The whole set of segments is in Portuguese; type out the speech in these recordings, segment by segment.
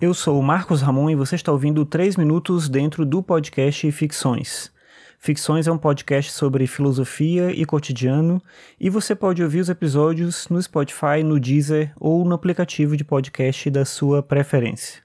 Eu sou o Marcos Ramon e você está ouvindo 3 minutos dentro do podcast Ficções. Ficções é um podcast sobre filosofia e cotidiano e você pode ouvir os episódios no Spotify, no Deezer ou no aplicativo de podcast da sua preferência.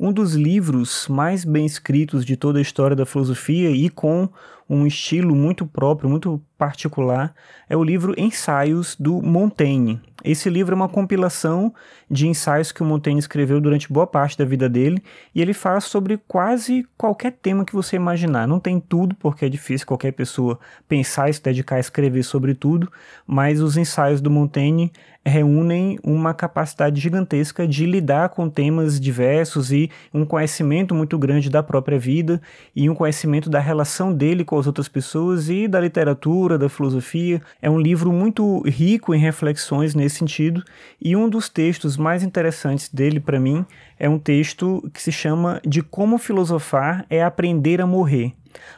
Um dos livros mais bem escritos de toda a história da filosofia e com um estilo muito próprio, muito particular, é o livro Ensaios do Montaigne. Esse livro é uma compilação de ensaios que o Montaigne escreveu durante boa parte da vida dele, e ele fala sobre quase qualquer tema que você imaginar. Não tem tudo, porque é difícil qualquer pessoa pensar e se dedicar a escrever sobre tudo, mas os ensaios do Montaigne reúnem uma capacidade gigantesca de lidar com temas diversos e um conhecimento muito grande da própria vida e um conhecimento da relação dele com as outras pessoas e da literatura, da filosofia. É um livro muito rico em reflexões nesse sentido, e um dos textos mais interessantes dele para mim é um texto que se chama De Como Filosofar é Aprender a Morrer.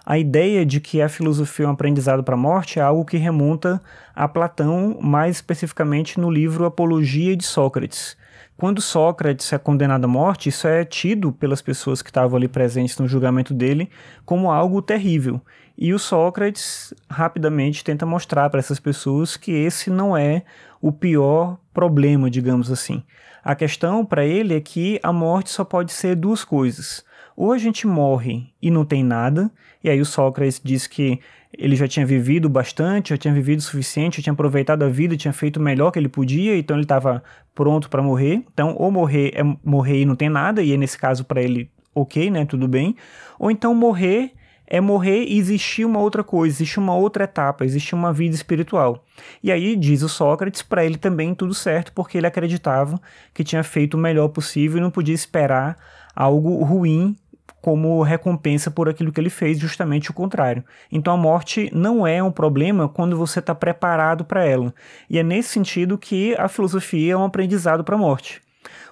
A ideia de que a filosofia é um aprendizado para a morte é algo que remonta a Platão, mais especificamente no livro Apologia de Sócrates. Quando Sócrates é condenado à morte, isso é tido pelas pessoas que estavam ali presentes no julgamento dele como algo terrível. E o Sócrates rapidamente tenta mostrar para essas pessoas que esse não é o pior problema, digamos assim. A questão para ele é que a morte só pode ser duas coisas. Ou a gente morre e não tem nada, e aí o Sócrates diz que ele já tinha vivido bastante, já tinha vivido o suficiente, já tinha aproveitado a vida, tinha feito o melhor que ele podia, então ele estava pronto para morrer. Então, ou morrer é morrer e não tem nada, e nesse caso para ele, ok, né, tudo bem. Ou então morrer é morrer e existir uma outra coisa, existe uma outra etapa, existe uma vida espiritual. E aí diz o Sócrates, para ele também tudo certo, porque ele acreditava que tinha feito o melhor possível e não podia esperar algo ruim como recompensa por aquilo que ele fez, justamente o contrário. Então a morte não é um problema quando você está preparado para ela. E é nesse sentido que a filosofia é um aprendizado para a morte.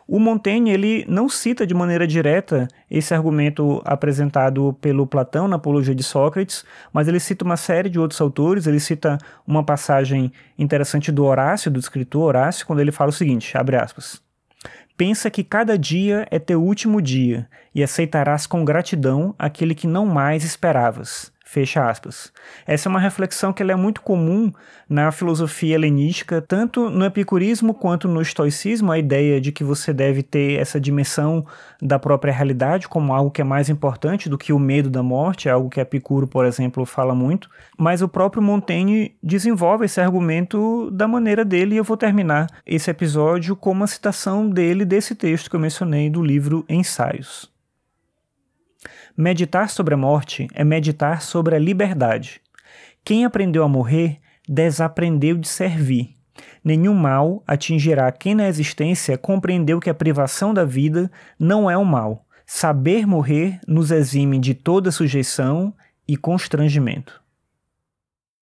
O Montaigne ele não cita de maneira direta esse argumento apresentado pelo Platão na Apologia de Sócrates, mas ele cita uma série de outros autores. Ele cita uma passagem interessante do Horácio, do escritor Horácio, quando ele fala o seguinte: abre aspas. Pensa que cada dia é teu último dia e aceitarás com gratidão aquele que não mais esperavas. Fecha aspas. Essa é uma reflexão que é muito comum na filosofia helenística, tanto no epicurismo quanto no estoicismo, a ideia de que você deve ter essa dimensão da própria realidade como algo que é mais importante do que o medo da morte, é algo que Epicuro, por exemplo, fala muito. Mas o próprio Montaigne desenvolve esse argumento da maneira dele, e eu vou terminar esse episódio com uma citação dele desse texto que eu mencionei do livro Ensaios. Meditar sobre a morte é meditar sobre a liberdade. Quem aprendeu a morrer desaprendeu de servir. Nenhum mal atingirá quem na existência compreendeu que a privação da vida não é um mal. Saber morrer nos exime de toda sujeição e constrangimento.